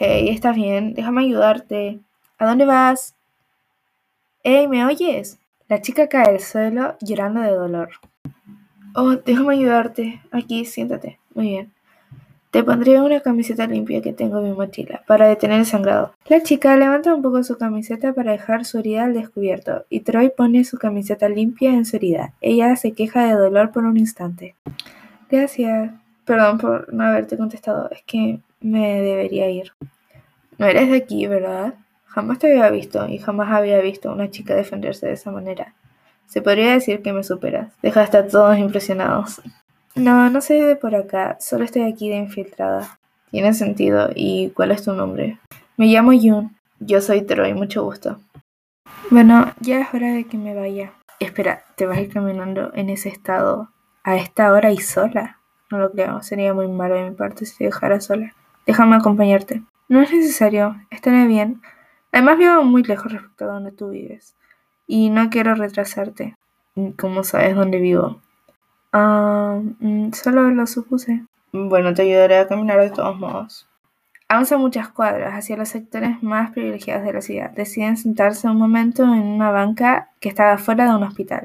Hey, ¿estás bien? Déjame ayudarte. ¿A dónde vas? Hey, ¿me oyes? La chica cae al suelo llorando de dolor. Oh, déjame ayudarte. Aquí, siéntate. Muy bien. Te pondré una camiseta limpia que tengo en mi mochila para detener el sangrado. La chica levanta un poco su camiseta para dejar su herida al descubierto y Troy pone su camiseta limpia en su herida. Ella se queja de dolor por un instante. Gracias. Perdón por no haberte contestado. Es que me debería ir. No eres de aquí, ¿verdad? Jamás te había visto y jamás había visto a una chica defenderse de esa manera. Se podría decir que me superas. Deja de estar todos impresionados. No, no soy de por acá, solo estoy aquí de infiltrada. Tiene sentido. ¿Y cuál es tu nombre? Me llamo Yun. Yo soy Troy, mucho gusto. Bueno, ya es hora de que me vaya. Espera, ¿te vas a ir caminando en ese estado a esta hora y sola? No lo creo, sería muy malo de mi parte si te dejara sola. Déjame acompañarte. No es necesario, estaré bien. Además vivo muy lejos respecto a donde tú vives. Y no quiero retrasarte. Como sabes dónde vivo. Ah, mm, solo lo supuse. Bueno, te ayudaré a caminar de todos modos. Avanza muchas cuadras hacia los sectores más privilegiados de la ciudad. Deciden sentarse un momento en una banca que estaba fuera de un hospital.